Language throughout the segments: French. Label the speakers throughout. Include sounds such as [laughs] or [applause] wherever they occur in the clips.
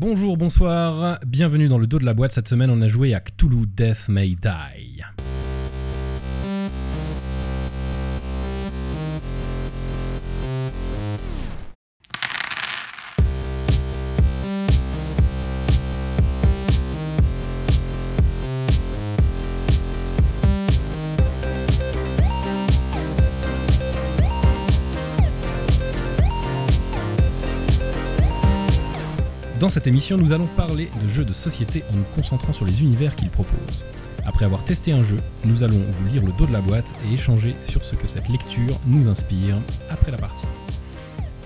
Speaker 1: Bonjour, bonsoir, bienvenue dans le dos de la boîte. Cette semaine, on a joué à Cthulhu Death May Die. Dans cette émission, nous allons parler de jeux de société en nous concentrant sur les univers qu'ils proposent. Après avoir testé un jeu, nous allons vous lire le dos de la boîte et échanger sur ce que cette lecture nous inspire après la partie.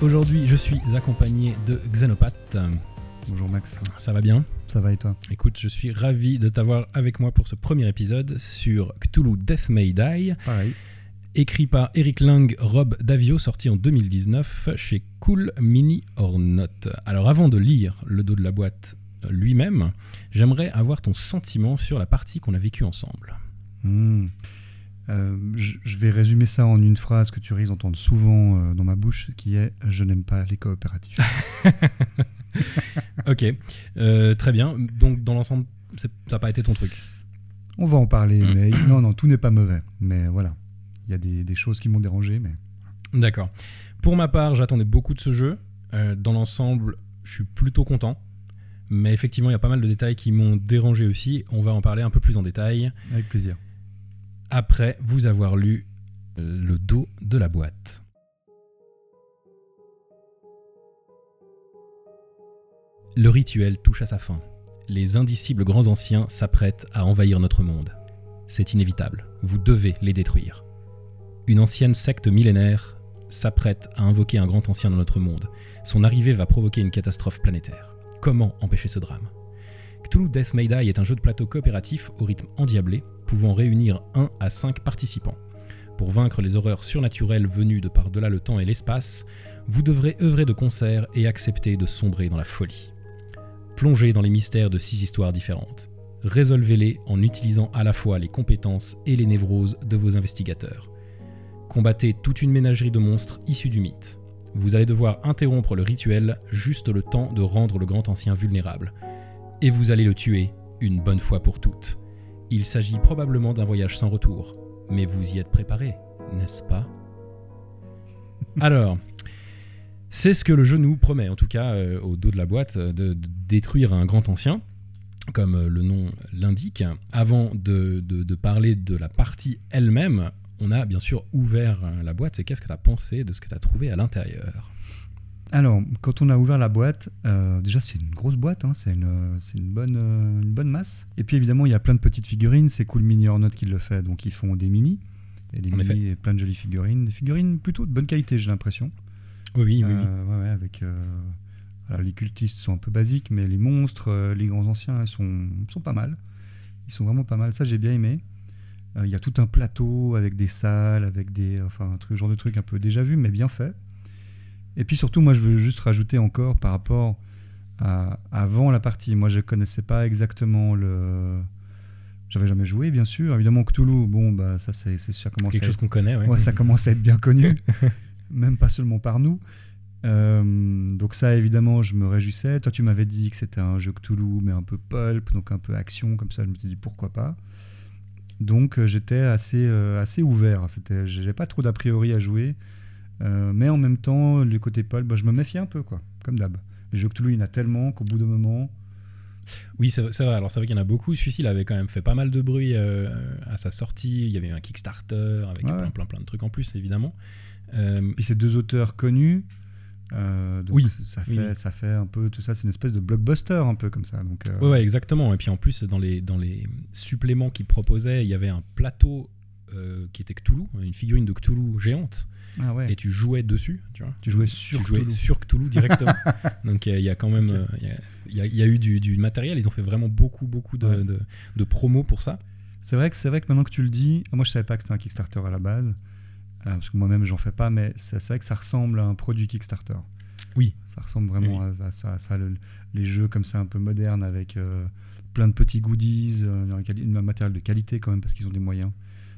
Speaker 1: Aujourd'hui, je suis accompagné de Xenopath.
Speaker 2: Bonjour Max,
Speaker 1: Ça va bien?
Speaker 2: Ça va et toi?
Speaker 1: Écoute, je suis ravi de t'avoir avec moi pour ce premier épisode sur Cthulhu Death May Die,
Speaker 2: Pareil.
Speaker 1: Écrit par Eric Lang, Rob Davio, sorti en 2019 chez Cool Mini or Not. Alors avant de lire le dos de la boîte euh, lui-même, j'aimerais avoir ton sentiment sur la partie qu'on a vécue ensemble.
Speaker 2: Hmm. Euh, je, vais résumer ça en une phrase que tu risques d'entendre souvent euh, dans ma bouche, qui est « je n'aime pas les coopératifs [laughs]
Speaker 1: ok, Euh, très bien. Donc dans l'ensemble, ça n'a pas été ton truc. ».
Speaker 2: On va en parler, [clears throat] mais non, non, tout n'est pas mauvais. Mais voilà, il y a des, des choses qui m'ont dérangé, mais
Speaker 1: D'accord. Pour ma part, j'attendais beaucoup de ce jeu. Euh, dans l'ensemble, je suis plutôt content. Mais effectivement, il y a pas mal de détails qui m'ont dérangé aussi. On va en parler un peu plus en détail
Speaker 2: avec plaisir.
Speaker 1: après vous avoir lu euh, le dos de la boîte. Le rituel touche à sa fin. Les indicibles grands anciens s'apprêtent à envahir notre monde. C'est inévitable, vous devez les détruire. Une ancienne secte millénaire s'apprête à invoquer un grand ancien dans notre monde. Son arrivée va provoquer une catastrophe planétaire. Comment empêcher ce drame? Cthulhu Death May Die est un jeu de plateau coopératif au rythme endiablé, pouvant réunir 1 à 5 participants. Pour vaincre les horreurs surnaturelles venues de par-delà le temps et l'espace, vous devrez œuvrer de concert et accepter de sombrer dans la folie. Plongez dans les mystères de six histoires différentes. Résolvez-les en utilisant à la fois les compétences et les névroses de vos investigateurs. Combattez toute une ménagerie de monstres issus du mythe. Vous allez devoir interrompre le rituel juste le temps de rendre le grand ancien vulnérable. Et vous allez le tuer une bonne fois pour toutes. Il s'agit probablement d'un voyage sans retour, mais vous y êtes préparé, n'est-ce pas? [laughs] Alors, c'est ce que le jeu nous promet, en tout cas euh, au dos de la boîte, euh, de, de détruire un grand ancien, comme euh, le nom l'indique. Avant de, de- de parler de la partie elle-même, on a bien sûr ouvert euh, la boîte. Et qu'est-ce que tu as pensé de ce que tu as trouvé à l'intérieur?
Speaker 2: Alors, quand on a ouvert la boîte, euh, déjà c'est une grosse boîte, hein, c'est une, euh, une, bonne, euh, une bonne masse. Et puis évidemment, il y a plein de petites figurines, c'est Cool Mini or Not qui le fait, donc ils font des mini. Et des mini et plein de jolies figurines. Des figurines plutôt de bonne qualité, j'ai l'impression.
Speaker 1: Oui, oui, oui. oui.
Speaker 2: Ouais, ouais, avec, alors, les cultistes sont un peu basiques, mais les monstres, les grands anciens, ils sont, sont pas mal. Ils sont vraiment pas mal. Ça, j'ai bien aimé. Euh, Il y a tout un plateau avec des salles, avec des, enfin, un truc, genre de truc un peu déjà vu, mais bien fait. Et puis surtout, moi, je veux juste rajouter encore par rapport à avant la partie. Moi, je connaissais pas exactement le. J'avais jamais joué, bien sûr. Évidemment, Cthulhu, bon, bah, ça, c'est, ça commence
Speaker 1: Quelque
Speaker 2: à
Speaker 1: chose qu'on connaît, ouais.
Speaker 2: Ouais, ça commence à être bien connu, [laughs] même pas seulement par nous. Euh, donc ça, évidemment, je me réjouissais. Toi, tu m'avais dit que c'était un jeu Cthulhu, mais un peu pulp, donc un peu action, comme ça. Je me suis dit pourquoi pas? Donc euh, j'étais assez, euh, assez ouvert. C'était, j'ai pas trop d'a priori à jouer, Euh, mais en même temps, le côté pulp, bah, je me méfiais un peu, quoi, comme d'hab. Les jeux Cthulhu, il y en a tellement qu'au bout d'un moment,
Speaker 1: Oui, c'est c'est vrai. Alors, c'est vrai qu'il y en a beaucoup. Celui-ci, il avait quand même fait pas mal de bruit euh, à sa sortie. Il y avait eu un Kickstarter avec
Speaker 2: Ouais.
Speaker 1: plein, plein, plein de trucs en plus, évidemment. Euh,
Speaker 2: Puis c'est deux auteurs connus. Euh, donc
Speaker 1: Oui,
Speaker 2: ça fait,
Speaker 1: oui.
Speaker 2: ça fait un peu tout ça, c'est une espèce de blockbuster un peu comme ça. Donc, euh,
Speaker 1: ouais, ouais, exactement. Et puis en plus, dans les, dans les suppléments qu'ils proposaient, il y avait un plateau euh, qui était Cthulhu, une figurine de Cthulhu géante,
Speaker 2: ah ouais.
Speaker 1: et tu jouais dessus, tu vois.
Speaker 2: Tu jouais sur
Speaker 1: tu jouais
Speaker 2: Cthulhu.
Speaker 1: sur Cthulhu directement. [laughs] Donc il y a quand même, il y a- y, a- y a eu du, du matériel. Ils ont fait vraiment beaucoup, beaucoup de,
Speaker 2: Ouais.
Speaker 1: de, de promos pour ça.
Speaker 2: C'est vrai que c'est vrai que maintenant que tu le dis, moi je savais pas que c'était un Kickstarter à la base, parce que moi-même j'en fais pas, mais c'est vrai que ça ressemble à un produit Kickstarter.
Speaker 1: Oui.
Speaker 2: Ça ressemble vraiment à, à ça, à ça, le- les jeux comme ça un peu modernes avec euh, plein de petits goodies, euh, un, matériel de qualité quand même parce qu'ils ont des moyens.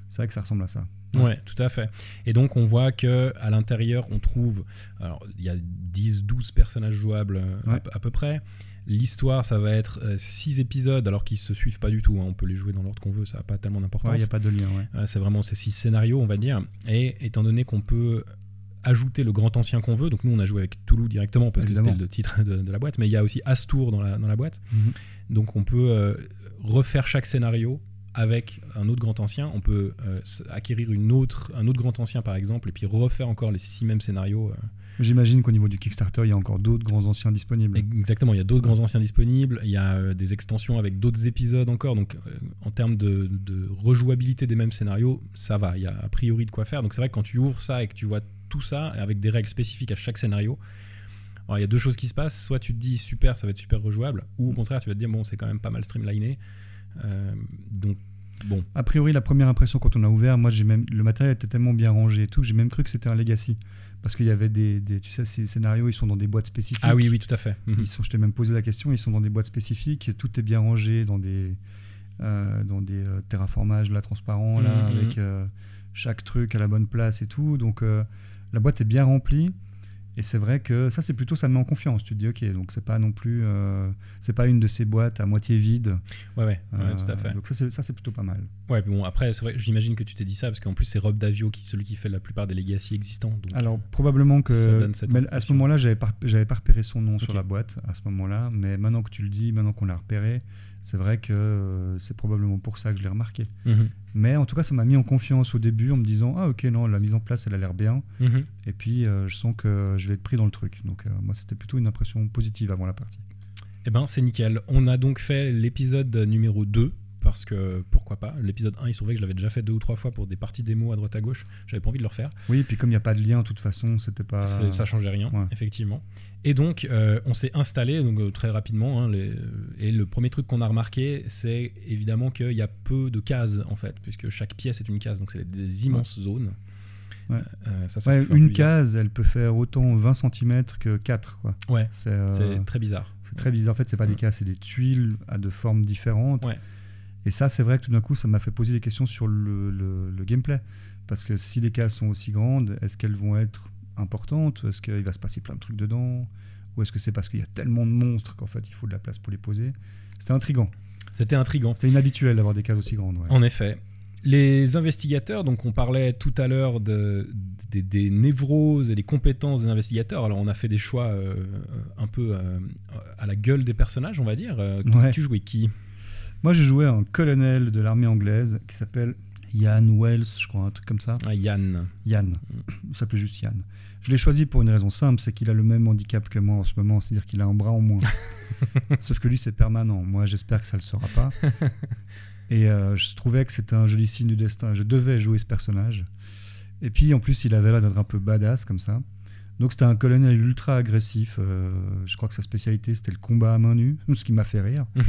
Speaker 2: C'est vrai que ça ressemble à ça.
Speaker 1: Ouais, tout à fait. Et donc on voit que à l'intérieur on trouve, alors il y a 10-12 personnages jouables euh, à, peu près. L'histoire, ça va être 6 épisodes, alors qu'ils se suivent pas du tout. hein. On peut les jouer dans l'ordre qu'on veut, ça n'a pas tellement d'importance.
Speaker 2: Il n'y a pas de lien, ouais.
Speaker 1: Euh, c'est vraiment ces six scénarios, on va dire. Et étant donné qu'on peut ajouter le grand ancien qu'on veut, donc nous on a joué avec Toulouse directement parce
Speaker 2: Évidemment.
Speaker 1: que c'était le titre de, de la boîte, mais il y a aussi Astour dans la, dans la boîte.
Speaker 2: Mhm.
Speaker 1: Donc on peut euh, refaire chaque scénario avec un autre grand ancien. On peut euh, acquérir une autre, un autre grand ancien par exemple, et puis refaire encore les six mêmes scénarios. euh.
Speaker 2: J'imagine qu'au niveau du Kickstarter, il y a encore d'autres grands anciens disponibles.
Speaker 1: Exactement, il y a d'autres grands anciens disponibles, il y a euh, des extensions avec d'autres épisodes encore, donc en termes de, de rejouabilité des mêmes scénarios, ça va, il y a a priori de quoi faire. Donc c'est vrai que quand tu ouvres ça et que tu vois tout ça, avec des règles spécifiques à chaque scénario, alors, il y a deux choses qui se passent, soit tu te dis super, ça va être super rejouable, ou au contraire tu vas te dire bon c'est quand même pas mal streamliné. Euh, donc bon,
Speaker 2: A priori, la première impression quand on a ouvert, moi, j'ai même le matériel était tellement bien rangé et tout, j'ai même cru que c'était un legacy, parce qu'il y avait des, des- tu sais, ces scénarios, ils sont dans des boîtes spécifiques.
Speaker 1: ah oui oui tout à fait.
Speaker 2: Ils sont, je t'ai même posé la question, ils sont dans des boîtes spécifiques, et tout est bien rangé dans des, euh, dans des euh, terraformages là, transparents, là,
Speaker 1: Mhm,
Speaker 2: avec euh, chaque truc à la bonne place et tout. Donc la boîte est bien remplie. Et c'est vrai que ça, c'est plutôt, ça me met en confiance. Tu te dis, ok, donc c'est pas non plus, euh, c'est pas une de ces boîtes à moitié vide.
Speaker 1: Ouais ouais, ouais,
Speaker 2: Euh,
Speaker 1: tout à fait.
Speaker 2: Donc ça, c'est, plutôt pas mal.
Speaker 1: Ouais, mais bon, après, c'est vrai, j'imagine que tu t'es dit ça parce qu'en plus, c'est Rob Davio, qui, celui qui fait la plupart des Legacy existants. Donc,
Speaker 2: Alors probablement que, mais à ce moment-là, j'avais pas, j'avais pas repéré son nom sur la boîte à ce moment-là. Mais maintenant que tu le dis, maintenant qu'on l'a repéré, c'est vrai que euh, c'est probablement pour ça que je l'ai remarqué.
Speaker 1: Mhm,
Speaker 2: Mais en tout cas, ça m'a mis en confiance au début en me disant ah ok non la mise en place elle a l'air bien
Speaker 1: mhm.
Speaker 2: et puis euh, je sens que je vais être pris dans le truc. Donc euh, moi c'était plutôt une impression positive avant la partie.
Speaker 1: Eh ben, c'est nickel. On a donc fait l'épisode numéro 2 parce que pourquoi pas. L'épisode 1, il se trouvait que je l'avais déjà fait deux ou trois fois pour des parties démo à droite à gauche. J'avais pas envie de le refaire.
Speaker 2: Oui et puis comme il n'y a pas de lien de toute façon c'était pas.
Speaker 1: Ça changeait rien,
Speaker 2: ouais.
Speaker 1: effectivement. Et donc, euh, on s'est installé donc, euh, très rapidement. hein, les- et le premier truc qu'on a remarqué, c'est évidemment qu'il y a peu de cases, en fait, puisque chaque pièce est une case. Donc, c'est des immenses zones.
Speaker 2: Ouais.
Speaker 1: Euh, ça, ça
Speaker 2: une case elle peut faire autant 20 cm que 4 quoi.
Speaker 1: Ouais,
Speaker 2: C'est euh,
Speaker 1: très bizarre.
Speaker 2: C'est très bizarre. En fait, c'est pas des cases, c'est des tuiles à de formes différentes. Et ça, c'est vrai que tout d'un coup, ça m'a fait poser des questions sur le, le- le gameplay. Parce que si les cases sont aussi grandes, est-ce qu'elles vont être importantes? Est-ce qu'il va se passer plein de trucs dedans? Ou est-ce que c'est parce qu'il y a tellement de monstres qu'en fait, il faut de la place pour les poser? C'était intriguant.
Speaker 1: C'était intriguant.
Speaker 2: C'était inhabituel d'avoir des cases aussi grandes. ouais.
Speaker 1: En effet. Les investigateurs, donc on parlait tout à l'heure de, des- des névroses et des compétences des investigateurs. Alors on a fait des choix euh, un peu euh, à la gueule des personnages, on va dire. Euh,
Speaker 2: Ouais.
Speaker 1: Tu jouais qui?
Speaker 2: Moi, je jouais un colonel de l'armée anglaise qui s'appelle Ian Wells, je crois, un truc comme ça.
Speaker 1: Ah, Yann.
Speaker 2: Yann. Il s'appelait juste Yann. Je l'ai choisi pour une raison simple, c'est qu'il a le même handicap que moi en ce moment, c'est-à-dire qu'il a un bras en moins. [laughs] Sauf que lui, c'est permanent. Moi, j'espère que ça ne le sera pas. [laughs] Et euh, je trouvais que c'était un joli signe du destin. Je devais jouer ce personnage. Et puis, en plus, il avait l'air d'être un peu badass comme ça. Donc, c'était un colonel ultra agressif. Euh, je crois que sa spécialité, c'était le combat à main nue, [laughs] ce qui m'a fait rire. [laughs]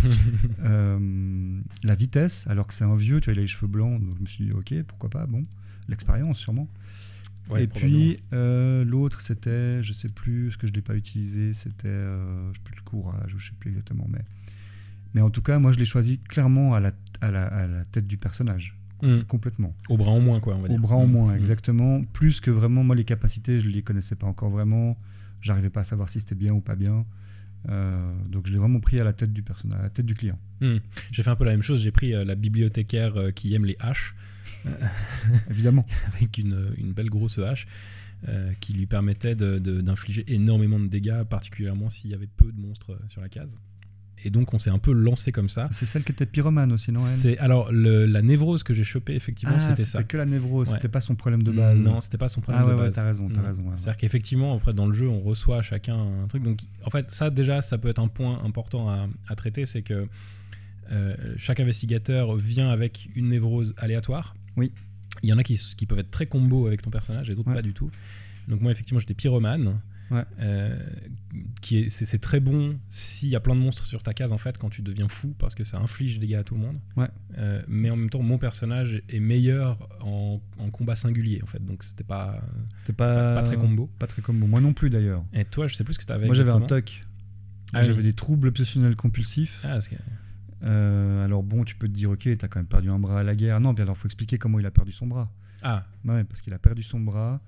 Speaker 2: Euh, la vitesse, alors que c'est un vieux, tu vois, il a les cheveux blancs. Donc, je me suis dit, ok, pourquoi pas, bon. L'expérience, sûrement.
Speaker 1: Ouais,
Speaker 2: et puis euh, l'autre, c'était, je sais plus, ce que je l'ai pas utilisé, c'était, je sais plus le courage, ou je sais plus exactement, mais, mais en tout cas, moi, je l'ai choisi clairement à la, à la, à la tête du personnage,
Speaker 1: Mm.
Speaker 2: complètement,
Speaker 1: Au bras en moins, quoi, on va
Speaker 2: au
Speaker 1: dire.
Speaker 2: bras en
Speaker 1: Mm.
Speaker 2: moins,
Speaker 1: Mm.
Speaker 2: exactement, plus que vraiment moi les capacités, je les connaissais pas encore vraiment, j'arrivais pas à savoir si c'était bien ou pas bien, Euh, donc je l'ai vraiment pris à la tête du personnage, à la tête du client.
Speaker 1: J'ai fait un peu la même chose. J'ai pris euh, la bibliothécaire euh, qui aime les haches, [laughs]
Speaker 2: Évidemment. [laughs]
Speaker 1: avec une, une belle grosse hache. qui lui permettait d'infliger énormément de dégâts, particulièrement s'il y avait peu de monstres sur la case. Et donc on s'est un peu lancé comme ça.
Speaker 2: C'est celle qui était pyromane aussi, non
Speaker 1: C'est alors le- la névrose que j'ai chopée effectivement,
Speaker 2: Ah,
Speaker 1: c'était ça.
Speaker 2: que la névrose,
Speaker 1: Ouais.
Speaker 2: c'était pas son problème de base.
Speaker 1: Non, c'était pas son problème
Speaker 2: ah ouais,
Speaker 1: de
Speaker 2: ouais,
Speaker 1: base.
Speaker 2: t'as raison, t'as raison. ouais, ouais.
Speaker 1: C'est-à-dire qu'effectivement, après dans le jeu, on reçoit chacun un truc. Donc, en fait, ça déjà, ça peut être un point important à, à traiter, c'est que euh, chaque investigateur vient avec une névrose aléatoire.
Speaker 2: Oui.
Speaker 1: Il y en a qui, qui peuvent être très combo avec ton personnage et d'autres
Speaker 2: Ouais.
Speaker 1: pas du tout. Donc moi, effectivement, j'étais pyromane.
Speaker 2: Ouais.
Speaker 1: Euh, qui est, c'est, très bon s'il y a plein de monstres sur ta case en fait quand tu deviens fou parce que ça inflige des dégâts à tout le monde.
Speaker 2: Ouais.
Speaker 1: Euh, mais en même temps, mon personnage est meilleur en, en combat singulier en fait, donc c'était pas,
Speaker 2: C'était pas,
Speaker 1: pas très combo.
Speaker 2: Pas très combo. Moi non plus d'ailleurs.
Speaker 1: Et toi, je sais plus ce que tu avais.
Speaker 2: Moi j'avais un. TOC.
Speaker 1: Ah
Speaker 2: j'avais
Speaker 1: oui.
Speaker 2: des troubles obsessionnels compulsifs.
Speaker 1: Ah, que-
Speaker 2: Euh, alors bon, tu peux te dire, ok, t'as quand même perdu un bras à la guerre. Non, bien alors faut expliquer comment il a perdu son bras.
Speaker 1: ah,
Speaker 2: Ouais, parce qu'il a perdu son bras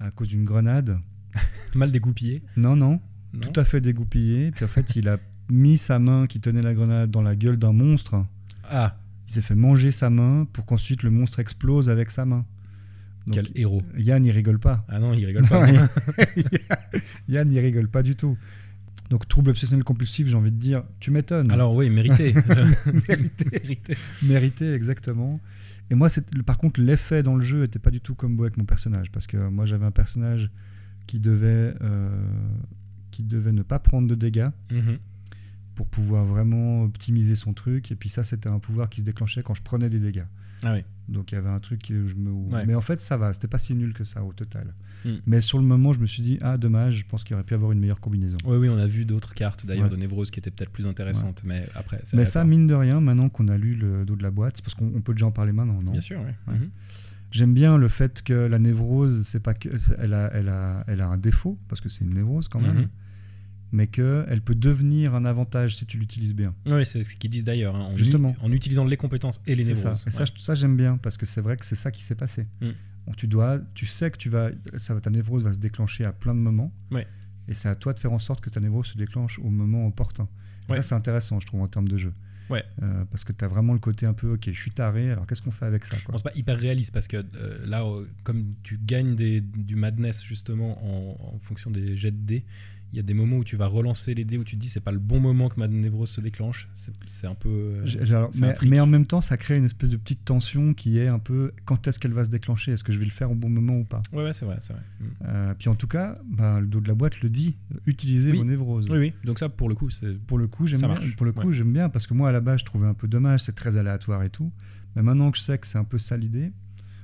Speaker 2: à cause d'une grenade. [laughs]
Speaker 1: mal dégoupillé.
Speaker 2: Non, non,
Speaker 1: Non
Speaker 2: tout à fait dégoupillé. Puis en fait, il a mis sa main qui tenait la grenade dans la gueule d'un monstre.
Speaker 1: Ah,
Speaker 2: Il s'est fait manger sa main pour qu'ensuite le monstre explose avec sa main. Donc,
Speaker 1: quel héros.
Speaker 2: Yann, il rigole pas.
Speaker 1: Ah non, il rigole pas. [laughs]
Speaker 2: Non, [laughs] Yann, il rigole pas du tout. Donc, trouble obsessionnel compulsif, j'ai envie de dire, tu m'étonnes.
Speaker 1: Alors oui, mérité.
Speaker 2: Mérité.
Speaker 1: Mérité.
Speaker 2: Mérité, exactement. Et moi, par contre, l'effet dans le jeu était pas du tout comme beau avec mon personnage. Parce que moi, j'avais un personnage qui devait, euh, qui devait ne pas prendre de dégâts
Speaker 1: Mhm.
Speaker 2: pour pouvoir vraiment optimiser son truc. Et puis ça, c'était un pouvoir qui se déclenchait quand je prenais des dégâts.
Speaker 1: Ah oui.
Speaker 2: Donc il y avait un truc que je me.
Speaker 1: Ouais.
Speaker 2: Mais en fait, ça va. C'était pas si nul que ça au total.
Speaker 1: Mm.
Speaker 2: Mais sur le moment, je me suis dit ah dommage. Je pense qu'il aurait pu avoir une meilleure combinaison.
Speaker 1: Oui, oui, on a vu d'autres cartes d'ailleurs
Speaker 2: Ouais.
Speaker 1: de Névrose qui étaient peut-être plus intéressantes, mais après, c'est
Speaker 2: Mais ça, mine de rien, maintenant qu'on a lu le dos de la boîte, c'est parce qu'on on peut déjà en parler maintenant, non?
Speaker 1: Bien sûr, oui. Mhm.
Speaker 2: J'aime bien le fait que la névrose, c'est pas que elle a, elle a, elle a un défaut parce que c'est une névrose quand même,
Speaker 1: Mhm.
Speaker 2: mais que elle peut devenir un avantage si tu l'utilises bien.
Speaker 1: Oui, c'est ce qu'ils disent d'ailleurs. hein, en,
Speaker 2: Justement.
Speaker 1: en utilisant les compétences et les
Speaker 2: C'est ça.
Speaker 1: névroses.
Speaker 2: Et ça,
Speaker 1: Ouais.
Speaker 2: ça j'aime bien parce que c'est vrai que c'est ça qui s'est passé.
Speaker 1: Mm.
Speaker 2: Tu dois, tu sais que tu vas, ça, va- ta névrose va se déclencher à plein de moments.
Speaker 1: Ouais.
Speaker 2: Et c'est à toi de faire en sorte que ta névrose se déclenche au moment opportun. Et
Speaker 1: Ouais.
Speaker 2: Ça, c'est intéressant, je trouve, en termes de jeu.
Speaker 1: Ouais.
Speaker 2: Euh, parce que tu as vraiment le côté un peu, ok, je suis taré, alors qu'est-ce qu'on fait avec ça quoi?
Speaker 1: Bon, c'est pas hyper réaliste parce que euh, là, euh, comme tu gagnes des- du madness justement en, en fonction des jets de dés, il y a des moments où tu vas relancer les dés où tu te dis c'est pas le bon moment que ma névrose se déclenche. C'est un peu. euh,
Speaker 2: alors,
Speaker 1: un
Speaker 2: mais, en même temps, ça crée une espèce de petite tension qui est un peu quand est-ce qu'elle va se déclencher? Est-ce que je vais le faire au bon moment ou pas?
Speaker 1: Ouais, ouais, c'est vrai, c'est vrai. Mm.
Speaker 2: Euh, Puis en tout cas, bah, le dos de la boîte le dit utilisez
Speaker 1: Oui.
Speaker 2: vos névroses.
Speaker 1: Oui, oui. Donc ça, pour le coup, c'est.
Speaker 2: Pour le coup, j'aime bien. Pour le coup,
Speaker 1: Ouais.
Speaker 2: j'aime bien parce que moi, à la base, je trouvais un peu dommage. C'est très aléatoire et tout. Mais maintenant que je sais que c'est un peu ça l'idée,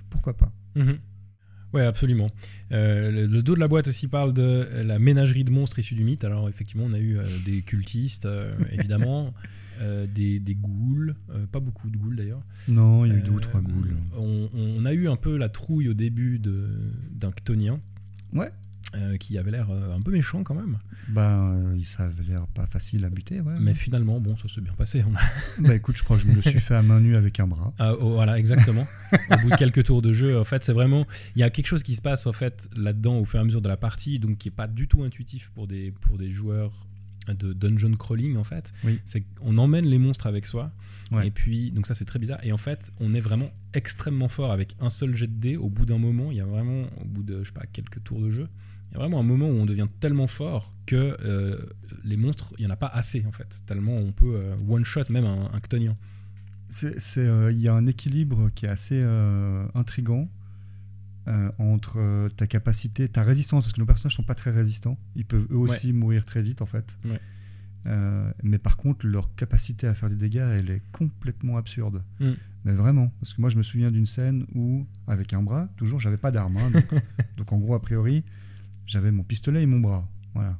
Speaker 2: pourquoi pas?
Speaker 1: Mhm. Ouais, absolument. Euh, le, le dos de la boîte aussi parle de la ménagerie de monstres issus du mythe. Alors, effectivement, on a eu euh, des cultistes, euh, évidemment, [laughs] des, des ghouls, pas beaucoup de ghouls d'ailleurs.
Speaker 2: Non, il y a eu deux ou trois ghouls.
Speaker 1: On, on a eu un peu la trouille au début d'un Ctonien.
Speaker 2: Ouais.
Speaker 1: Euh, qui avait l'air euh, un peu méchant quand même.
Speaker 2: Bah, euh, ça avait l'air pas facile à buter. Ouais,
Speaker 1: Mais finalement, bon, ça s'est bien passé. On a- [laughs]
Speaker 2: bah écoute, je crois que je me le suis fait à main nue avec un bras.
Speaker 1: Ah, oh, voilà, exactement. au bout de quelques tours de jeu, en fait, c'est vraiment. Il y a quelque chose qui se passe en fait là-dedans au fur et à mesure de la partie, donc qui est pas du tout intuitif pour des, pour des joueurs de dungeon crawling en fait.
Speaker 2: Oui.
Speaker 1: C'est qu'on emmène les monstres avec soi.
Speaker 2: Ouais.
Speaker 1: Et puis, donc ça c'est très bizarre. Et en fait, on est vraiment extrêmement fort avec un seul jet de dés. Au bout d'un moment, il y a vraiment, au bout de, je sais pas, quelques tours de jeu, il y a vraiment un moment où on devient tellement fort que euh, les monstres, il y en a pas assez en fait. Tellement on peut euh, one shot même un, un Ctonien.
Speaker 2: Euh, Il y a un équilibre qui est assez intrigant entre ta capacité, ta résistance, parce que nos personnages sont pas très résistants. Ils peuvent eux aussi mourir très vite, en fait.
Speaker 1: Ouais.
Speaker 2: Euh, mais par contre, leur capacité à faire des dégâts, elle est complètement absurde.
Speaker 1: Mm.
Speaker 2: Mais vraiment, parce que moi, je me souviens d'une scène où, avec un bras, toujours, j'avais pas d'arme. hein, donc, [laughs] donc en gros, a priori, j'avais mon pistolet et mon bras. Voilà.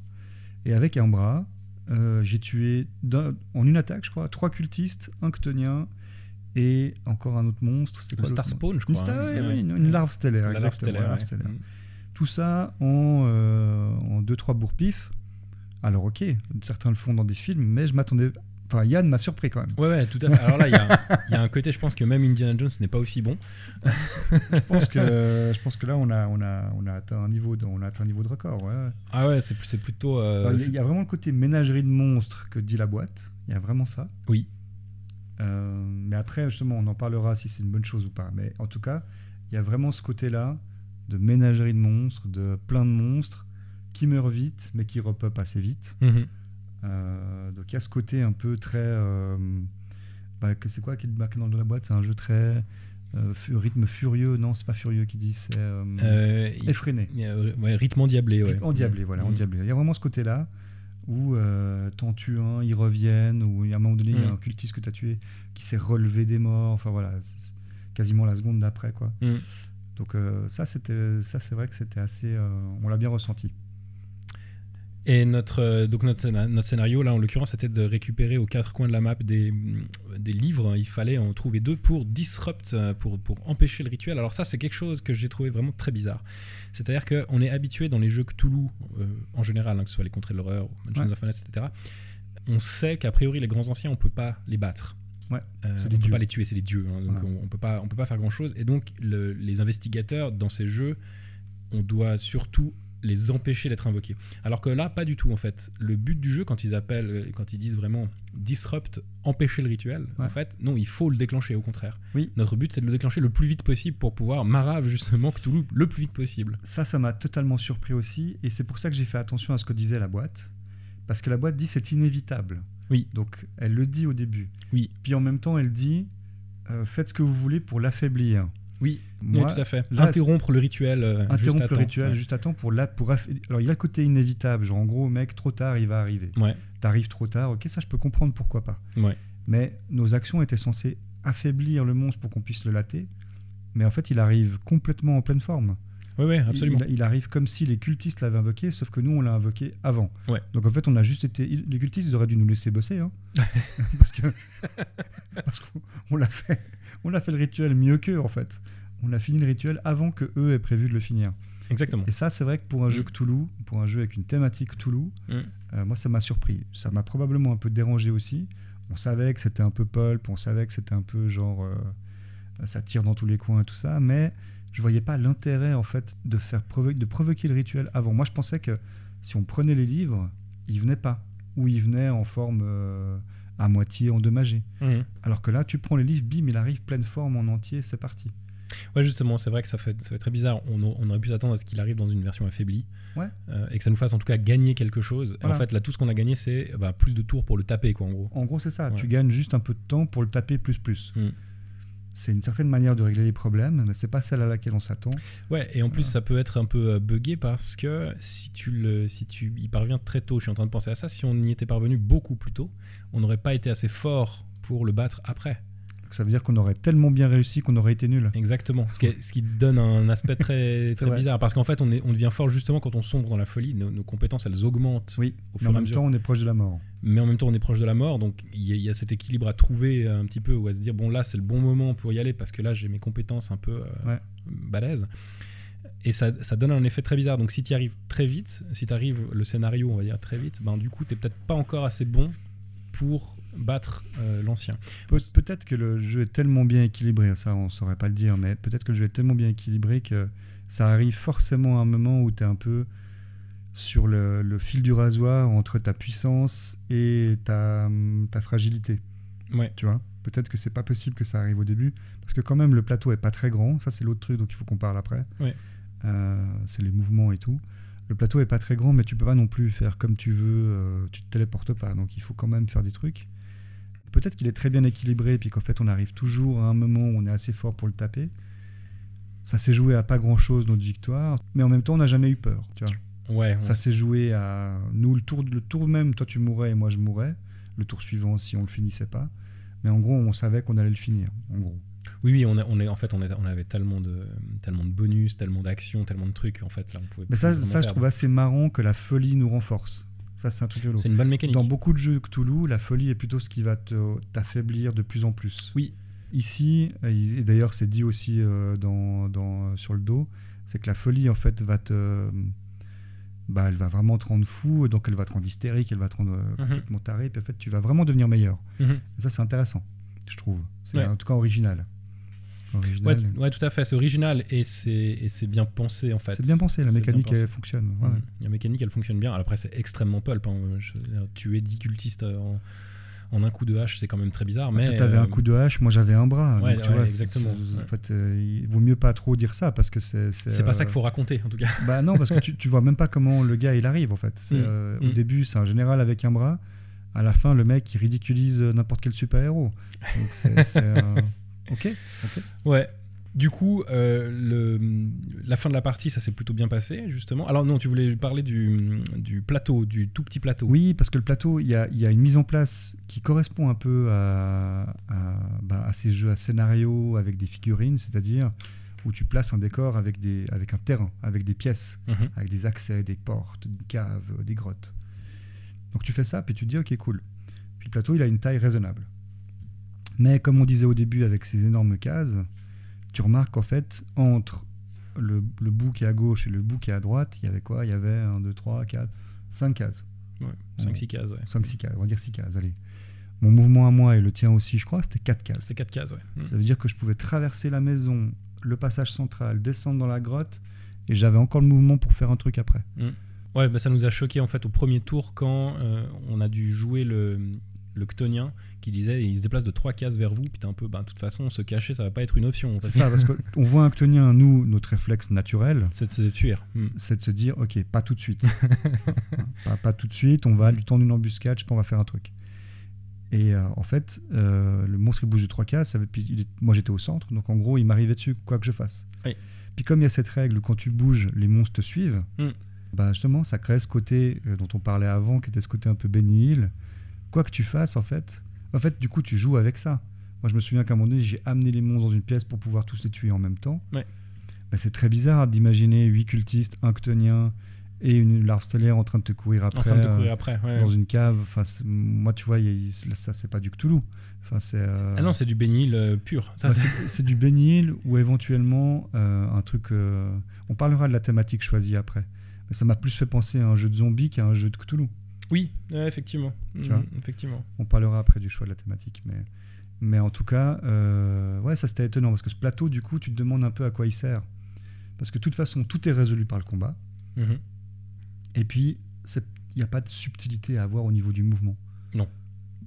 Speaker 2: Et avec un bras, euh, j'ai tué en une attaque, je crois, trois cultistes, un ctonien et encore un autre monstre. C'était l'autre
Speaker 1: Star Spawn, je
Speaker 2: Une,
Speaker 1: crois.
Speaker 2: star-
Speaker 1: hein.
Speaker 2: ouais,
Speaker 1: Ouais.
Speaker 2: une, une larve stellaire,
Speaker 1: La larve stellaire,
Speaker 2: larve.
Speaker 1: Mm.
Speaker 2: Tout ça en, euh, en deux, trois bourre-pif. Alors ok, certains le font dans des films, mais je m'attendais... Enfin, Yann m'a surpris quand même.
Speaker 1: Ouais, ouais, tout à fait. Alors là, il y, a- [laughs] il y a un côté, je pense que même Indiana Jones n'est pas aussi bon.
Speaker 2: je, pense que, je pense que là, on a, on a, on a atteint un niveau de, on a atteint un niveau de record. ouais.
Speaker 1: Ah ouais, c'est c'est plutôt. euh,
Speaker 2: Il y, a- il y a vraiment le côté ménagerie de monstres que dit la boîte. Il y a vraiment ça.
Speaker 1: Oui.
Speaker 2: Euh, mais après, justement, on en parlera si c'est une bonne chose ou pas. Mais en tout cas, il y a vraiment ce côté-là de ménagerie de monstres, de plein de monstres qui meurent vite, mais qui repopent assez vite.
Speaker 1: mhm.
Speaker 2: Euh, donc il y a ce côté un peu très. euh, bah, que c'est quoi qui est dans la boîte? C'est un jeu très. euh, rythme furieux. Non, c'est pas furieux qui dit, c'est. euh,
Speaker 1: Euh,
Speaker 2: effréné.
Speaker 1: ouais, rythme endiablé, ouais.
Speaker 2: Endiablé, voilà,
Speaker 1: Mhm.
Speaker 2: endiablé. Il y a vraiment ce côté-là où t'en tues un, ils reviennent, ou à un moment donné, il y a
Speaker 1: Mhm.
Speaker 2: un cultiste que tu as tué qui s'est relevé des morts. Enfin voilà, quasiment la seconde d'après, quoi.
Speaker 1: Mhm.
Speaker 2: Donc ça, c'était, ça c'est vrai que c'était assez. on l'a bien ressenti.
Speaker 1: Et notre, euh, donc notre, notre scénario, là, en l'occurrence, c'était de récupérer aux quatre coins de la map des, mm, des livres. Il fallait en trouver deux pour disrupt, euh, pour, pour empêcher le rituel. Alors ça, c'est quelque chose que j'ai trouvé vraiment très bizarre. C'est-à-dire qu'on est habitué dans les jeux Cthulhu, euh, en général, hein, que ce soit les contrées de l'horreur, Mansions
Speaker 2: Ouais.
Speaker 1: of etc., on sait qu'a priori, les grands anciens, on peut pas les battre.
Speaker 2: Ouais,
Speaker 1: Euh, on
Speaker 2: des
Speaker 1: peut pas les tuer, c'est les dieux. hein, donc
Speaker 2: Voilà.
Speaker 1: on, on peut pas, on peut pas faire grand chose. Et donc le- les investigateurs dans ces jeux, on doit surtout les empêcher d'être invoqués. Alors que là, pas du tout en fait. Le but du jeu, quand ils appellent, euh, quand ils disent vraiment disrupt, empêcher le rituel,
Speaker 2: Ouais.
Speaker 1: en fait, non, il faut le déclencher au contraire.
Speaker 2: Oui.
Speaker 1: Notre but, c'est de le déclencher le plus vite possible pour pouvoir marave justement Cthulhu le plus vite possible.
Speaker 2: Ça, ça m'a totalement surpris aussi. Et c'est pour ça que j'ai fait attention à ce que disait la boîte. Parce que la boîte dit c'est inévitable.
Speaker 1: Oui.
Speaker 2: Donc elle le dit au début.
Speaker 1: Oui.
Speaker 2: Puis en même temps, elle dit euh, faites ce que vous voulez pour l'affaiblir.
Speaker 1: Oui,
Speaker 2: Moi,
Speaker 1: oui, tout à fait.
Speaker 2: là,
Speaker 1: Interrompre le rituel. euh, juste
Speaker 2: interrompre
Speaker 1: à
Speaker 2: le
Speaker 1: temps.
Speaker 2: rituel
Speaker 1: Ouais.
Speaker 2: juste à temps pour la pour aff- alors il y a le côté inévitable genre en gros mec trop tard il va arriver
Speaker 1: Ouais,
Speaker 2: t'arrives trop tard ok ça je peux comprendre pourquoi pas
Speaker 1: ouais.
Speaker 2: mais nos actions étaient censées affaiblir le monstre pour qu'on puisse le latter mais en fait il arrive complètement en pleine forme
Speaker 1: Ouais,
Speaker 2: Il-
Speaker 1: absolument.
Speaker 2: il, il arrive comme si les cultistes l'avaient invoqué sauf que nous on l'a invoqué avant
Speaker 1: Ouais.
Speaker 2: donc en fait on a juste été les cultistes ils auraient dû nous laisser bosser hein. [laughs] parce que [laughs] parce qu'on on l'a fait on l'a fait le rituel mieux qu'eux en fait on a fini le rituel avant que eux aient prévu de le finir
Speaker 1: Exactement.
Speaker 2: et ça, c'est vrai que pour un jeu
Speaker 1: Mm.
Speaker 2: Cthulhu, pour un jeu avec une thématique Cthulhu,
Speaker 1: Mm.
Speaker 2: euh, moi, ça m'a surpris. Ça m'a probablement un peu dérangé aussi. On savait que c'était un peu pulp, on savait que c'était un peu genre. euh, ça tire dans tous les coins et tout ça, mais je voyais pas l'intérêt, en fait, de, faire provo- de provoquer le rituel avant. Moi, je pensais que si on prenait les livres, ils venaient pas. Ou ils venaient en forme euh, à moitié endommagée.
Speaker 1: Mhm.
Speaker 2: Alors que là, tu prends les livres, bim, il arrive pleine forme en entier, c'est parti.
Speaker 1: Ouais, justement, c'est vrai que ça fait, ça fait très bizarre. On, aurait pu s'attendre à ce qu'il arrive dans une version affaiblie.
Speaker 2: Ouais.
Speaker 1: Euh, et que ça nous fasse en tout cas gagner quelque chose. Et en fait, là, tout ce qu'on a gagné, c'est bah, plus de tours pour le taper, quoi, en gros.
Speaker 2: En gros, c'est ça.
Speaker 1: Ouais.
Speaker 2: Tu gagnes juste un peu de temps pour le taper plus plus.
Speaker 1: Mm.
Speaker 2: C'est une certaine manière de régler les problèmes, mais c'est pas celle à laquelle on s'attend.
Speaker 1: Ouais, et en plus, ça peut être un peu euh, buggé parce que si tu, le, si tu y parviens très tôt, je suis en train de penser à ça, si on y était parvenu beaucoup plus tôt, on n'aurait pas été assez fort pour le battre après.
Speaker 2: Donc, ça veut dire qu'on aurait tellement bien réussi qu'on aurait été nul.
Speaker 1: Exactement. Ce qui, est- ce qui donne un aspect très, [laughs] bizarre. Parce qu'en fait, on, est, on devient fort justement quand on sombre dans la folie. Nos, nos compétences, elles augmentent
Speaker 2: Oui,
Speaker 1: au
Speaker 2: mais en même temps, on est proche de la mort.
Speaker 1: mais en même temps on est proche de la mort donc il y, a- il y a cet équilibre à trouver euh, un petit peu ou à se dire bon là c'est le bon moment pour y aller parce que là j'ai mes compétences un peu euh,
Speaker 2: Ouais.
Speaker 1: balèzes et ça, ça donne un effet très bizarre donc si tu arrives très vite si tu arrives le scénario on va dire très vite ben du coup t'es peut-être pas encore assez bon pour battre euh, l'ancien
Speaker 2: Pe- peut-être que le jeu est tellement bien équilibré, ça on saurait pas le dire, mais peut-être que le jeu est tellement bien équilibré que ça arrive forcément à un moment où tu es un peu sur le, le fil du rasoir entre ta puissance et ta, ta fragilité.
Speaker 1: ouais
Speaker 2: tu vois? Peut-être que c'est pas possible que ça arrive au début, parce que quand même le plateau est pas très grand. Ça c'est l'autre truc, donc il faut qu'on parle après.
Speaker 1: Ouais.
Speaker 2: Euh, c'est les mouvements et tout. Le plateau est pas très grand, mais tu peux pas non plus faire comme tu veux. euh, tu te téléportes pas, donc il faut quand même faire des trucs. Peut-être qu'il est très bien équilibré, puis qu'en fait on arrive toujours à un moment où on est assez fort pour le taper. Ça s'est joué à pas grand chose notre victoire, mais en même temps on n'a jamais eu peur. Tu vois.
Speaker 1: ouais,
Speaker 2: Ça s'est joué à nous le tour, le tour même, toi tu mourrais et moi je mourrais. Le tour suivant si on le finissait pas. Mais en gros, on savait qu'on allait le finir. En gros.
Speaker 1: oui oui on, a- on est en fait on, avait tellement de tellement de bonus tellement d'actions tellement de trucs en fait là on pouvait
Speaker 2: Mais ça, ça je trouve assez marrant que la folie nous renforce. Ça, c'est un truc de
Speaker 1: c'est une bonne mécanique
Speaker 2: Dans beaucoup de jeux Cthulhu, la folie est plutôt ce qui va te- t'affaiblir de plus en plus.
Speaker 1: Oui.
Speaker 2: Ici, et d'ailleurs c'est dit aussi euh, dans, dans- sur le dos, c'est que la folie en fait va te, bah, elle va vraiment te rendre fou, donc elle va te rendre hystérique, elle va te rendre euh, complètement taré, puis en fait tu vas vraiment devenir meilleur.
Speaker 1: Mhm.
Speaker 2: Et ça c'est intéressant, je trouve. C'est
Speaker 1: Ouais.
Speaker 2: en tout cas original.
Speaker 1: Ouais,
Speaker 2: Original.
Speaker 1: ouais, tout à fait, c'est original et c'est bien pensé en fait.
Speaker 2: c'est bien pensé, la mécanique elle fonctionne. ouais.
Speaker 1: Mhm. La mécanique elle fonctionne bien. Alors après c'est extrêmement pulp. hein. Je tuer 10 cultistes euh, en, en un coup de hache c'est quand même très bizarre.
Speaker 2: Bah,
Speaker 1: mais
Speaker 2: toi, t'avais
Speaker 1: euh,
Speaker 2: un coup de hache, moi j'avais un bras.
Speaker 1: ouais,
Speaker 2: donc, tu
Speaker 1: ouais,
Speaker 2: vois, c'est-
Speaker 1: exactement.
Speaker 2: En fait, euh, il vaut mieux pas trop dire ça parce que c'est.
Speaker 1: c'est pas ça
Speaker 2: euh,
Speaker 1: qu'il faut raconter en tout cas.
Speaker 2: Bah non, parce que tu, tu vois même pas comment le gars il arrive en fait.
Speaker 1: Mm.
Speaker 2: euh,
Speaker 1: Mm.
Speaker 2: Au début, c'est un général avec un bras. À la fin, le mec il ridiculise euh, n'importe quel super-héros. C'est. euh, Ok.
Speaker 1: Ouais. Du coup, euh, le, la fin de la partie, ça s'est plutôt bien passé, justement. Alors non, tu voulais parler du, du plateau, du tout petit plateau.
Speaker 2: Oui, parce que le plateau, il y a, y a une mise en place qui correspond un peu à, à, bah, à ces jeux à scénario avec des figurines, c'est-à-dire où tu places un décor avec, des, avec un terrain, avec des pièces.
Speaker 1: Mhm.
Speaker 2: avec des accès, des portes, des caves, des grottes. Donc tu fais ça, puis tu te dis, ok, cool. Puis le plateau, il a une taille raisonnable. Mais comme on disait au début avec ces énormes cases, tu remarques qu'en fait, entre le, le bout qui est à gauche et le bout qui est à droite, il y avait quoi? Il y avait 1, 2, 3, 4, 5 cases.
Speaker 1: Ouais, 5-6 cases, ouais.
Speaker 2: 5, 6 cases, on va dire 6 cases, allez. Mon mouvement à moi et le tien aussi, je crois, c'était 4 cases.
Speaker 1: C'est 4 cases, ouais. Mhm.
Speaker 2: Ça veut dire que je pouvais traverser la maison, le passage central, descendre dans la grotte et j'avais encore le mouvement pour faire un truc après.
Speaker 1: Ouais, bah, ça nous a choqué en fait au premier tour quand euh, on a dû jouer le, le Ctonien qui disait il se déplace de trois cases vers vous. Puis t'es un peu, bah, de toute façon, se cacher, ça va pas être une option.
Speaker 2: C'est ça, parce qu'on [laughs] voit un Ctonien, nous, notre réflexe naturel,
Speaker 1: C'est de se fuir. Hmm.
Speaker 2: c'est de se dire ok, pas tout de suite. [laughs] pas, pas tout de suite, on va lui tendre une embuscade, je sais pas, on va faire un truc. Et euh, en fait, euh, le monstre il bouge de trois cases, ça veut- puis il est- moi j'étais au centre, donc en gros il m'arrivait dessus quoi que je fasse.
Speaker 1: Oui.
Speaker 2: Puis comme il y a cette règle, quand tu bouges, les monstres te suivent,
Speaker 1: Mm.
Speaker 2: bah justement ça crée ce côté euh, dont on parlait avant, qui était ce côté un peu Hill. Quoi que tu fasses en fait, en fait du coup tu joues avec ça. Moi je me souviens qu'à un moment donné j'ai amené les monstres dans une pièce pour pouvoir tous les tuer en même temps.
Speaker 1: Ouais.
Speaker 2: Bah, c'est très bizarre d'imaginer huit cultistes, un Ctonien et une larve stellaire en train de te courir après.
Speaker 1: En train de te
Speaker 2: euh,
Speaker 1: courir après. ouais.
Speaker 2: dans une cave. Enfin, moi, tu vois, y a- il- ça, c'est pas du Cthulhu. Enfin, c'est. euh,
Speaker 1: Ah non, c'est du bénil euh, pur.
Speaker 2: Bah,
Speaker 1: c'est-
Speaker 2: du Hill ou éventuellement un truc. on parlera de la thématique choisie après. Mais ça m'a plus fait penser à un jeu de zombies qu'à un jeu de Cthulhu.
Speaker 1: Oui, ouais, effectivement.
Speaker 2: Tu vois.
Speaker 1: effectivement.
Speaker 2: On parlera après du choix de la thématique, mais. Mais en tout cas, euh, ouais, ça c'était étonnant parce que ce plateau, du coup, tu te demandes un peu à quoi il sert. Parce que de toute façon, tout est résolu par le combat.
Speaker 1: Mhm.
Speaker 2: Et puis, il n'y a pas de subtilité à avoir au niveau du mouvement.
Speaker 1: Non.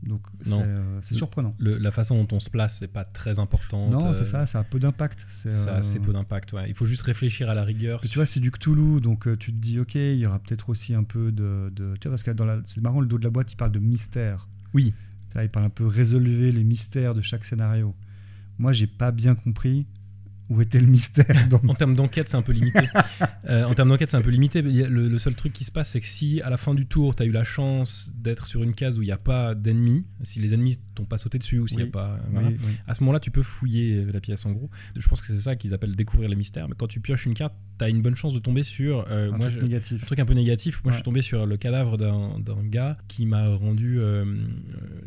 Speaker 2: Donc, c'est euh, surprenant.
Speaker 1: Le- la façon dont on se place, c'est pas très important.
Speaker 2: Non, c'est ça, ça a peu d'impact. C'est,
Speaker 1: Ça a
Speaker 2: euh,
Speaker 1: assez peu d'impact. Ouais. Il faut juste réfléchir à la rigueur.
Speaker 2: tu vois, c'est du Cthulhu, donc euh, tu te dis, ok, il y aura peut-être aussi un peu de. de- tu vois, parce que dans la, c'est marrant, le dos de la boîte, il parle de mystère.
Speaker 1: Oui.
Speaker 2: Vois, il parle un peu résolver les mystères de chaque scénario. Moi, j'ai pas bien compris où était le mystère.
Speaker 1: En termes d'enquête, c'est un peu limité. [laughs] Euh, en termes d'enquête, c'est un peu limité. Le, le seul truc qui se passe, c'est que si à la fin du tour, tu as eu la chance d'être sur une case où il n'y a pas d'ennemis, si les ennemis t'ont pas sauté dessus ou s'il n'y
Speaker 2: Oui.
Speaker 1: a pas.
Speaker 2: Oui,
Speaker 1: voilà,
Speaker 2: oui.
Speaker 1: À ce moment-là, tu peux fouiller la pièce en gros. Je pense que c'est ça qu'ils appellent découvrir les mystères. Mais quand tu pioches une carte, tu as une bonne chance de tomber sur. euh,
Speaker 2: un
Speaker 1: moi,
Speaker 2: truc négatif.
Speaker 1: un truc un peu négatif. Moi, je suis tombé sur le cadavre d'un gars qui m'a rendu euh,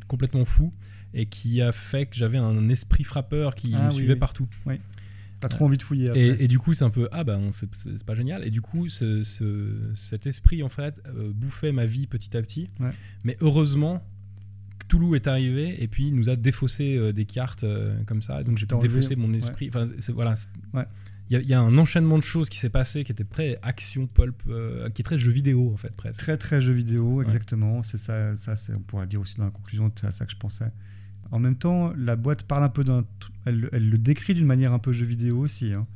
Speaker 1: complètement fou et qui a fait que j'avais un esprit frappeur qui
Speaker 2: Ah
Speaker 1: me suivait
Speaker 2: oui. Pas trop envie de fouiller après.
Speaker 1: Et, et du coup, c'est un peu ah ben c'est pas génial. Et du coup, ce- ce- cet esprit en fait euh, bouffait ma vie petit à petit.
Speaker 2: Ouais.
Speaker 1: Mais heureusement, Cthulhu est arrivé et puis il nous a défaussé euh, des cartes euh, comme ça. Donc j'ai pu
Speaker 2: T'as
Speaker 1: défausser mon
Speaker 2: ouais.
Speaker 1: esprit. Enfin, voilà.
Speaker 2: Ouais.
Speaker 1: Il y, a- il y a un enchaînement de choses qui s'est passé qui était très action pulp, qui est très jeu vidéo en fait presque.
Speaker 2: Très très jeu vidéo, exactement. C'est ça, ça on pourrait le dire aussi dans la conclusion, c'est à ça que je pensais. En même temps, la boîte parle un peu d'un, elle, elle le décrit d'une manière un peu jeu vidéo aussi. hein.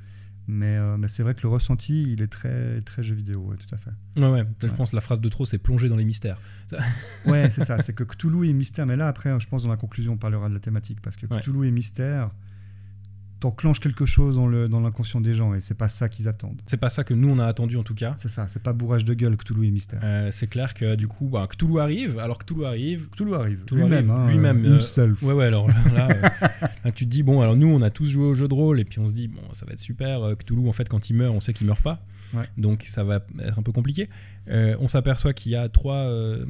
Speaker 2: Mais, euh, mais c'est vrai que le ressenti, il est très très jeu vidéo, ouais, tout à fait.
Speaker 1: Ouais, ouais. Je
Speaker 2: Ouais.
Speaker 1: pense que la phrase de trop, c'est plonger dans les mystères. [laughs]
Speaker 2: Ouais, c'est ça. C'est que Cthulhu et mystère. Mais là, après, je pense dans la conclusion, on parlera de la thématique parce que. Cthulhu et mystère t'enclenches quelque chose dans, le, dans l'inconscient des gens et c'est pas ça qu'ils attendent.
Speaker 1: C'est pas ça que nous on a attendu en tout cas.
Speaker 2: C'est ça. C'est pas bourrage de gueule Cthulhu et mystère.
Speaker 1: Euh, c'est clair que du coup, bah, Cthulhu arrive. Alors Cthulhu arrive,
Speaker 2: Cthulhu arrive.
Speaker 1: Cthulhu
Speaker 2: lui-même.
Speaker 1: arrive,
Speaker 2: hein,
Speaker 1: lui-même,
Speaker 2: euh,
Speaker 1: euh,
Speaker 2: himself.
Speaker 1: Ouais, ouais, alors là, là, euh, [laughs] là, tu te dis, bon, alors nous, on a tous joué au jeu de rôle, et puis on se dit, bon, ça va être super. euh, Cthulhu, en fait, quand il meurt, on sait qu'il meurt pas.
Speaker 2: Ouais.
Speaker 1: Donc ça va être un peu compliqué. Euh, on s'aperçoit qu'il y a trois, euh,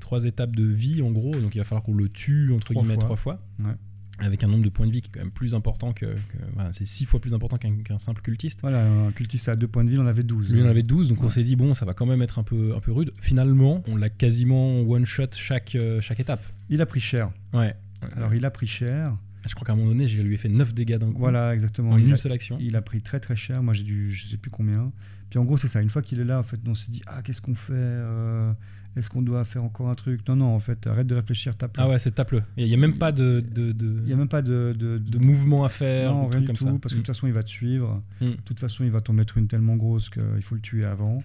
Speaker 1: trois étapes de vie, en gros, donc il va falloir qu'on le tue, entre
Speaker 2: Trois
Speaker 1: guillemets,
Speaker 2: fois.
Speaker 1: trois fois.
Speaker 2: Ouais.
Speaker 1: Avec un nombre de points de vie qui est quand même plus important que. que- voilà, c'est six fois plus important qu'un simple cultiste.
Speaker 2: Voilà, un cultiste à deux points de vie, on en avait 12.
Speaker 1: Lui, il en avait 12, donc on s'est dit, bon, ça va quand même être un peu, un peu rude. Finalement, on l'a quasiment one-shot chaque, euh, chaque étape.
Speaker 2: Il a pris cher.
Speaker 1: Ouais.
Speaker 2: Alors, il a pris cher.
Speaker 1: Je crois qu'à un moment donné, je lui ai fait 9 dégâts d'un coup.
Speaker 2: Voilà, exactement.
Speaker 1: En
Speaker 2: il,
Speaker 1: une
Speaker 2: a,
Speaker 1: seule action.
Speaker 2: il a pris très très cher. Moi, j'ai dû, je sais plus combien. Puis en gros, c'est ça. Une fois qu'il est là, en fait, on s'est dit, ah, qu'est-ce qu'on fait Euh, Est-ce qu'on doit faire encore un truc? Non, non, en fait, arrête de réfléchir, tape.
Speaker 1: Ah ouais, c'est tape-le. Il n'y a même pas de, de, de,
Speaker 2: Il n'y a même pas de, de,
Speaker 1: de mouvement à faire.
Speaker 2: non, rien du
Speaker 1: comme
Speaker 2: tout,
Speaker 1: ça.
Speaker 2: parce que de toute façon, il va te suivre.
Speaker 1: Mm.
Speaker 2: De toute façon, il va t'en mettre une tellement grosse qu'il faut le tuer avant.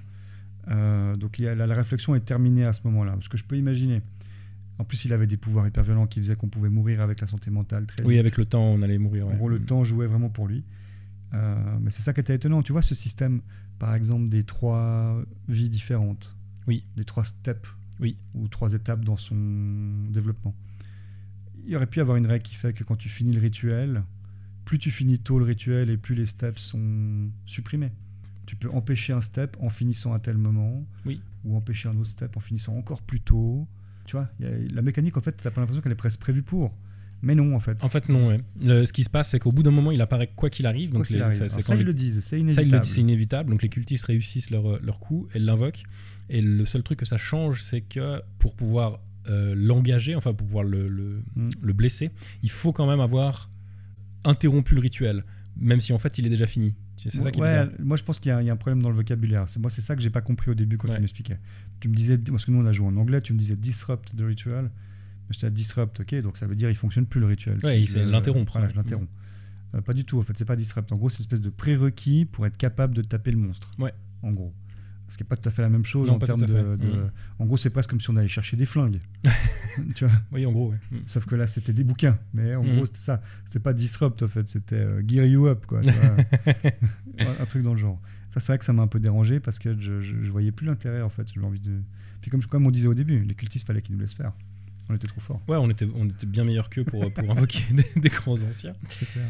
Speaker 2: Euh, donc il y a- la, la réflexion est terminée à ce moment-là. Parce que je peux imaginer. En plus, il avait des pouvoirs hyper violents qui faisaient qu'on pouvait mourir avec la santé mentale très
Speaker 1: Oui,
Speaker 2: vite.
Speaker 1: avec le temps, on allait mourir.
Speaker 2: En gros, le
Speaker 1: Mm.
Speaker 2: temps jouait vraiment pour lui. Euh, mais c'est ça qui était étonnant. Tu vois ce système, par exemple, des trois vies différentes.
Speaker 1: Oui.
Speaker 2: Des trois steps.
Speaker 1: Oui.
Speaker 2: Ou trois étapes dans son développement. Il y aurait pu y avoir une règle qui fait que quand tu finis le rituel, plus tu finis tôt le rituel et plus les steps sont supprimés. Tu peux empêcher un step en finissant à tel moment.
Speaker 1: Oui.
Speaker 2: Ou empêcher un autre step en finissant encore plus tôt. Tu vois, il y a- la mécanique, en fait, t'as pas l'impression qu'elle est presque prévue pour. Mais non, en fait.
Speaker 1: En fait, non. ouais. Le- ce qui se passe, c'est qu'au bout d'un moment, il apparaît quoi qu'il arrive. Donc, les-
Speaker 2: ça, ils
Speaker 1: les-
Speaker 2: le disent, c'est
Speaker 1: Ça,
Speaker 2: inévitable.
Speaker 1: il le dit, c'est inévitable. Donc les cultistes réussissent leur, leur coup et l'invoquent. Et le seul truc que ça change, c'est que pour pouvoir euh, l'engager, enfin pour pouvoir le, le-
Speaker 2: Mm.
Speaker 1: le blesser, il faut quand même avoir interrompu le rituel. même si en fait il est déjà fini. C'est ça qui est
Speaker 2: Ouais,
Speaker 1: bizarre.
Speaker 2: moi je pense qu'il y, a- il y a un problème dans le vocabulaire. C'est moi c'est ça que j'ai pas compris au début quand
Speaker 1: Ouais.
Speaker 2: tu m'expliquais. Tu me disais parce que nous on a joué en anglais, tu me disais disrupt the ritual. J'étais à disrupt, ok, donc ça veut dire il fonctionne plus le rituel.
Speaker 1: Ouais,
Speaker 2: Si
Speaker 1: c'est l'interrompre,
Speaker 2: Voilà, je l'interromps. Euh, pas du tout, en fait, c'est pas disrupt. En gros, c'est une espèce de prérequis pour être capable de taper le monstre.
Speaker 1: Ouais.
Speaker 2: En gros. Ce qui n'est pas tout à fait la même chose
Speaker 1: Non,
Speaker 2: en termes de.
Speaker 1: Mhm.
Speaker 2: En gros, c'est presque comme si on allait chercher des flingues. [laughs] tu vois
Speaker 1: Oui, en gros, ouais. Mm.
Speaker 2: Sauf que là, c'était des bouquins. Mais en
Speaker 1: Mhm.
Speaker 2: gros, c'était ça. C'était pas disrupt, en fait. C'était euh, gear you up, quoi. tu vois. [laughs] un, un truc dans le genre. Ça, c'est vrai que ça m'a un peu dérangé parce que je, je, je voyais plus l'intérêt, en fait. J'avais envie de. Puis comme, comme on disait au début, les cultistes, fallait qu'ils nous laissent faire. On était trop forts.
Speaker 1: Ouais, on était, on était bien meilleurs qu'eux pour, pour invoquer [laughs] des, des grands anciens.
Speaker 2: C'est clair.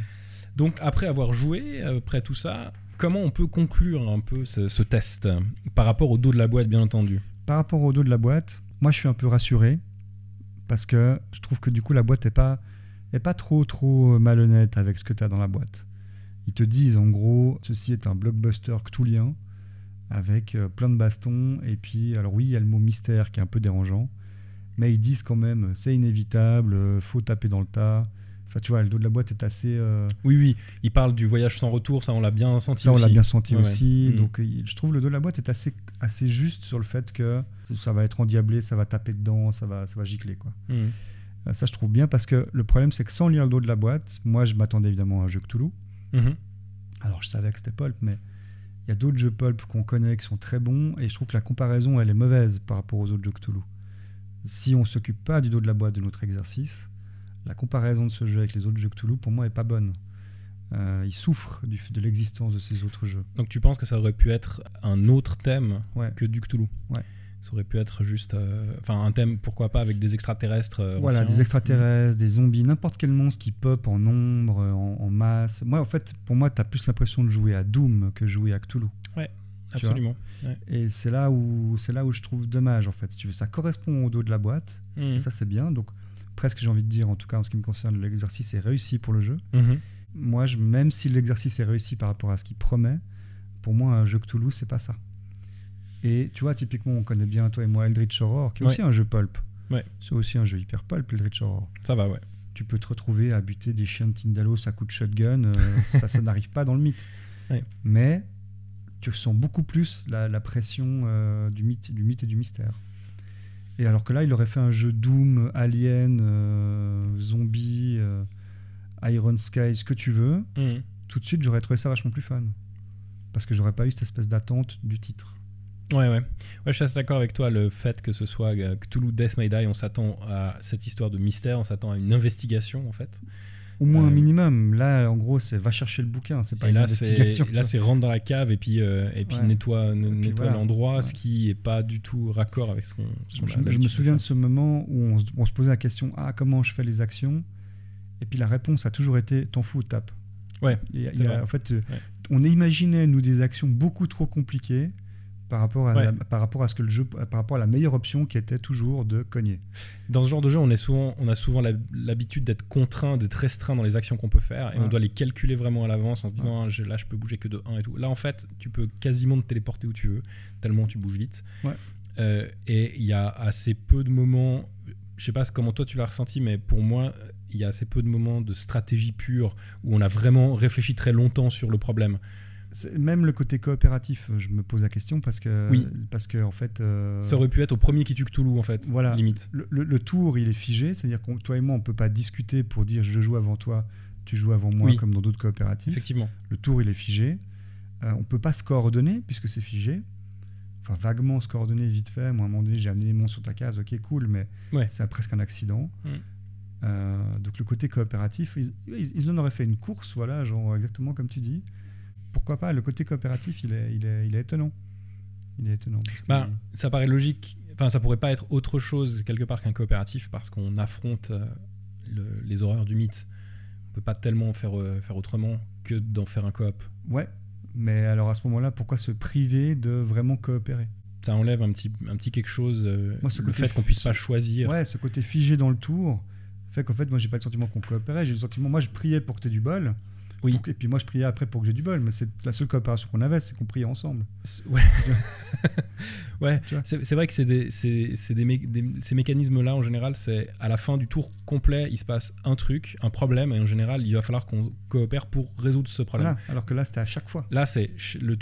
Speaker 1: Donc, après avoir joué, après tout ça, comment on peut conclure un peu ce, test par rapport au dos de la boîte, bien entendu?
Speaker 2: Par rapport au dos de la boîte, moi, je suis un peu rassuré parce que je trouve que du coup, la boîte est pas, est pas trop, trop malhonnête avec ce que tu as dans la boîte. Ils te disent, en gros, ceci est un blockbuster cthulhien avec euh, plein de bastons. Et puis, alors oui, il y a le mot mystère qui est un peu dérangeant. Mais ils disent quand même, c'est inévitable, euh, faut taper dans le tas. Enfin, tu vois, le dos de la boîte est assez. euh,
Speaker 1: Oui, oui, il parle du voyage sans retour, ça on l'a bien senti.
Speaker 2: ça, on l'a bien senti
Speaker 1: Ouais,
Speaker 2: aussi.
Speaker 1: ouais. Mm.
Speaker 2: Donc, euh, je trouve le dos de la boîte est assez, assez juste sur le fait que ça va être endiablé, ça va taper dedans, ça va, ça va gicler. Quoi.
Speaker 1: Mm.
Speaker 2: Euh, Ça, je trouve bien parce que le problème, c'est que sans lire le dos de la boîte, moi, je m'attendais évidemment à un jeu Cthulhu.
Speaker 1: Mhm.
Speaker 2: Alors, je savais que c'était Pulp, mais il y a d'autres jeux Pulp qu'on connaît qui sont très bons et je trouve que la comparaison, elle est mauvaise par rapport aux autres jeux Cthulhu. Si on s'occupe pas du dos de la boîte de notre exercice, la comparaison de ce jeu avec les autres jeux Cthulhu, pour moi, est pas bonne. Euh, il souffre du, de l'existence de ces autres jeux.
Speaker 1: Donc tu penses que ça aurait pu être un autre thème
Speaker 2: Ouais.
Speaker 1: que du Cthulhu?
Speaker 2: Ouais.
Speaker 1: Ça aurait pu être juste. euh, Enfin, un thème, pourquoi pas, avec des extraterrestres. euh,
Speaker 2: Voilà,
Speaker 1: anciens.
Speaker 2: des extraterrestres, des zombies, n'importe quel monstre qui pop en nombre, en, en masse. Moi, en fait, pour moi, tu as plus l'impression de jouer à Doom que jouer à Cthulhu. tu vois?
Speaker 1: Absolument. Ouais.
Speaker 2: Et c'est là où c'est là où je trouve dommage en fait. Si tu veux, ça correspond au dos de la boîte.
Speaker 1: Mhm.
Speaker 2: Et ça c'est bien. Donc presque j'ai envie de dire, en tout cas en ce qui me concerne, l'exercice est réussi pour le jeu.
Speaker 1: Mhm.
Speaker 2: Moi, je, même si l'exercice est réussi par rapport à ce qu'il promet, pour moi un jeu Cthulhu c'est pas ça. Et tu vois, typiquement, on connaît bien toi et moi Eldritch Horror, qui est
Speaker 1: Ouais.
Speaker 2: aussi un jeu pulp.
Speaker 1: Ouais.
Speaker 2: C'est aussi un jeu hyper pulp, Eldritch Horror.
Speaker 1: Ça va, ouais.
Speaker 2: Tu peux te retrouver à buter des chiens de Tindalos à coups de shotgun. euh, [laughs] ça, ça n'arrive pas dans le mythe.
Speaker 1: Ouais.
Speaker 2: Mais tu ressens beaucoup plus la, la pression euh, du, mythe, du mythe et du mystère. Et alors que là, il aurait fait un jeu Doom, Alien, euh, Zombie, euh, Iron Sky, ce que tu veux.
Speaker 1: Mhm.
Speaker 2: Tout de suite, j'aurais trouvé ça vachement plus fun. Parce que j'aurais pas eu cette espèce d'attente du titre.
Speaker 1: Ouais, ouais. Ouais, je suis assez d'accord avec toi. Le fait que ce soit euh, Cthulhu Death May Die, on s'attend à cette histoire de mystère, on s'attend à une investigation en fait.
Speaker 2: Au moins
Speaker 1: Euh,
Speaker 2: un minimum. Là, en gros, c'est va chercher le bouquin, c'est pas
Speaker 1: et
Speaker 2: une
Speaker 1: là,
Speaker 2: investigation.
Speaker 1: là, c'est rentre dans la cave et puis euh, et puis
Speaker 2: Ouais.
Speaker 1: nettoie,
Speaker 2: voilà.
Speaker 1: l'endroit, ce qui est pas du tout raccord avec ce qu'on.
Speaker 2: Je, je me souviens de ce moment où on se, on se posait la question ah comment je fais les actions? Et puis la réponse a toujours été t'en fous tape
Speaker 1: Ouais,
Speaker 2: Et y a- en fait euh,
Speaker 1: Ouais.
Speaker 2: on imaginait nous des actions beaucoup trop compliquées par rapport à
Speaker 1: Ouais.
Speaker 2: la- par rapport à ce que le jeu par rapport à la meilleure option qui était toujours de cogner
Speaker 1: Dans ce genre de jeu, on, est souvent, on a souvent l'habitude d'être contraint, d'être restreint dans les actions qu'on peut faire, et
Speaker 2: Ouais.
Speaker 1: on doit les calculer vraiment à l'avance en se disant Ah, je- là je peux bouger que de 1 et tout. Là en fait, tu peux quasiment te téléporter où tu veux, tellement tu bouges vite. Euh, et il y a assez peu de moments, je sais pas comment toi tu l'as ressenti, mais pour moi, il y a assez peu de moments de stratégie pure où on a vraiment réfléchi très longtemps sur le problème.
Speaker 2: Même le côté coopératif euh, je me pose la question parce que
Speaker 1: Oui.
Speaker 2: parce que en fait euh,
Speaker 1: Ça aurait pu être au premier qui tue Cthulhu en fait,
Speaker 2: Voilà.
Speaker 1: limite.
Speaker 2: le, le- le tour il est figé c'est à dire que toi et moi on peut pas discuter pour dire je joue avant toi tu joues avant moi
Speaker 1: Oui.
Speaker 2: comme dans d'autres coopératifs
Speaker 1: Effectivement.
Speaker 2: Le tour, il est figé. Euh, on peut pas se coordonner puisque c'est figé. Enfin, vaguement se coordonner vite fait. Moi, à un moment donné, j'ai amené les monstres sur ta case. Ok, cool, mais
Speaker 1: Ouais.
Speaker 2: c'est presque un accident.
Speaker 1: Mm.
Speaker 2: Euh, donc, le côté coopératif, ils, ils, ils en auraient fait une course, voilà, genre exactement comme tu dis. Pourquoi pas Le côté coopératif, il est, il est, il est étonnant. Il est étonnant.
Speaker 1: Bah, ça paraît logique. Enfin, ça pourrait pas être autre chose quelque part qu'un coopératif parce qu'on affronte euh, le- les horreurs du mythe. On peut pas tellement faire, euh, faire autrement que d'en faire un coop.
Speaker 2: Ouais. Mais alors, à ce moment-là, pourquoi se priver de vraiment coopérer?
Speaker 1: Ça enlève un petit, un petit quelque chose. euh,
Speaker 2: Moi, ce
Speaker 1: le fait qu'on puisse pas choisir.
Speaker 2: Ouais, ce côté figé dans le tour fait qu'en fait, moi, j'ai pas le sentiment qu'on coopérait. J'ai le sentiment, moi, je priais pour que tu aies du bol.
Speaker 1: Oui.
Speaker 2: Donc, et puis moi, je priais après pour que j'ai du bol, mais c'est la seule coopération qu'on avait, c'est qu'on priait ensemble.
Speaker 1: Ouais, [laughs] ouais. C'est vrai que c'est des, des mé- des- ces mécanismes-là, en général, c'est à la fin du tour complet, il se passe un truc, un problème, et en général, il va falloir qu'on coopère pour résoudre ce problème.
Speaker 2: Voilà. Alors que là, c'était à chaque fois.
Speaker 1: Là, c'est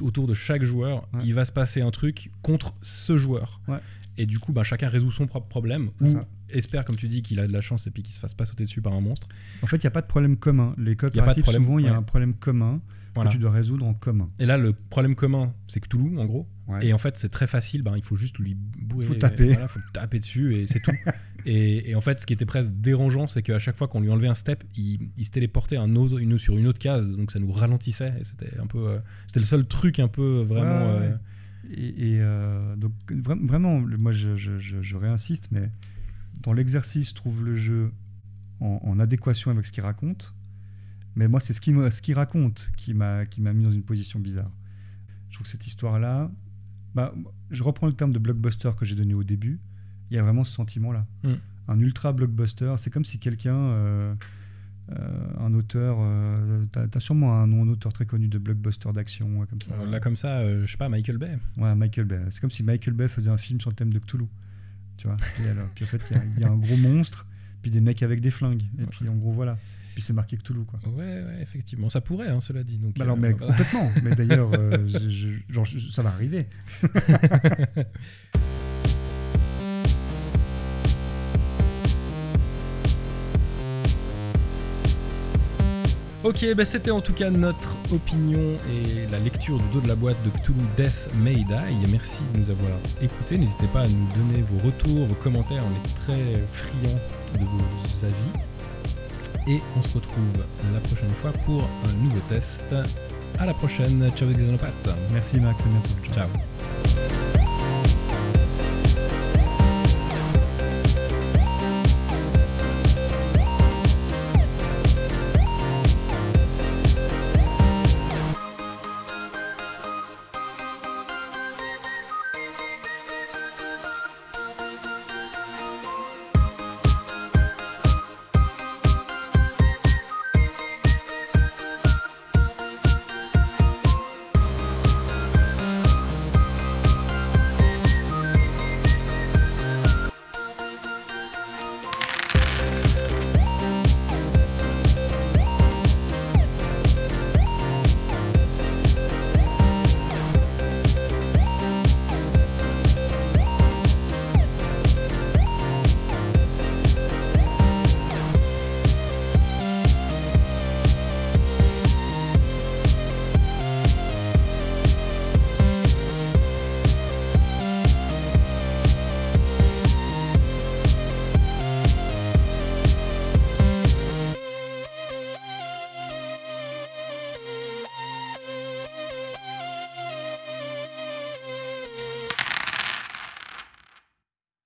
Speaker 1: autour de chaque joueur,
Speaker 2: Ouais.
Speaker 1: il va se passer un truc contre ce joueur.
Speaker 2: Ouais.
Speaker 1: Et du coup, bah, chacun résout son propre problème, ou
Speaker 2: ça.
Speaker 1: espère, comme tu dis, qu'il a de la chance et puis qu'il se fasse pas sauter dessus par un monstre.
Speaker 2: En fait, il n'y a pas de problème commun. Les coopératifs,
Speaker 1: problème,
Speaker 2: souvent, il y a un problème commun
Speaker 1: Voilà.
Speaker 2: que tu dois résoudre en commun.
Speaker 1: Et là, le problème commun, c'est Cthulhu, en gros.
Speaker 2: Ouais.
Speaker 1: Et en fait, c'est très facile. Ben, il faut juste lui bourrer.
Speaker 2: Faut taper.
Speaker 1: Voilà, faut taper dessus et c'est tout. [laughs] et, et en fait, ce qui était presque dérangeant, c'est qu'à chaque fois qu'on lui enlevait un step, il, il se téléportait un autre, une, sur une autre case. Donc ça nous ralentissait. C'était un peu. euh, c'était le seul truc un peu vraiment.
Speaker 2: Ouais,
Speaker 1: euh.
Speaker 2: Et, et, euh, donc, vra- vraiment, moi, je, je- je- je réinsiste, mais dans l'exercice, je trouve le jeu en, en adéquation avec ce qu'il raconte. Mais moi, c'est ce qu'il ce qu'il raconte qui m'a qui mis dans une position bizarre. Je trouve que cette histoire-là, bah, je reprends le terme de blockbuster que j'ai donné au début. Il y a vraiment ce sentiment-là.
Speaker 1: Mm.
Speaker 2: Un ultra blockbuster, c'est comme si quelqu'un, euh, un auteur, euh, t'as as sûrement un nom, un auteur très connu de blockbuster d'action, comme ça.
Speaker 1: Là, comme ça, euh, je sais pas, Michael Bay.
Speaker 2: Ouais, Michael Bay. C'est comme si Michael Bay faisait un film sur le thème de Cthulhu. Tu vois et alors, Puis en fait, il y a- il y, a un gros monstre, puis des mecs avec des flingues. Et puis en gros, voilà. Puis c'est marqué Cthulhu, quoi.
Speaker 1: Ouais, ouais, effectivement. Ça pourrait, hein, cela dit. Donc,
Speaker 2: Bah alors,
Speaker 1: euh,
Speaker 2: mais complètement. Mais d'ailleurs, euh, [laughs] ça va arriver. [laughs]
Speaker 1: Ok, bah c'était en tout cas notre opinion et la lecture du dos de la boîte de Cthulhu Death May Die. Merci de nous avoir écoutés. N'hésitez pas à nous donner vos retours, vos commentaires. On est très friands de vos avis. Et on se retrouve la prochaine fois pour un nouveau test. À la prochaine. Ciao les xénopathes.
Speaker 2: Merci Max, à bientôt.
Speaker 1: Ciao.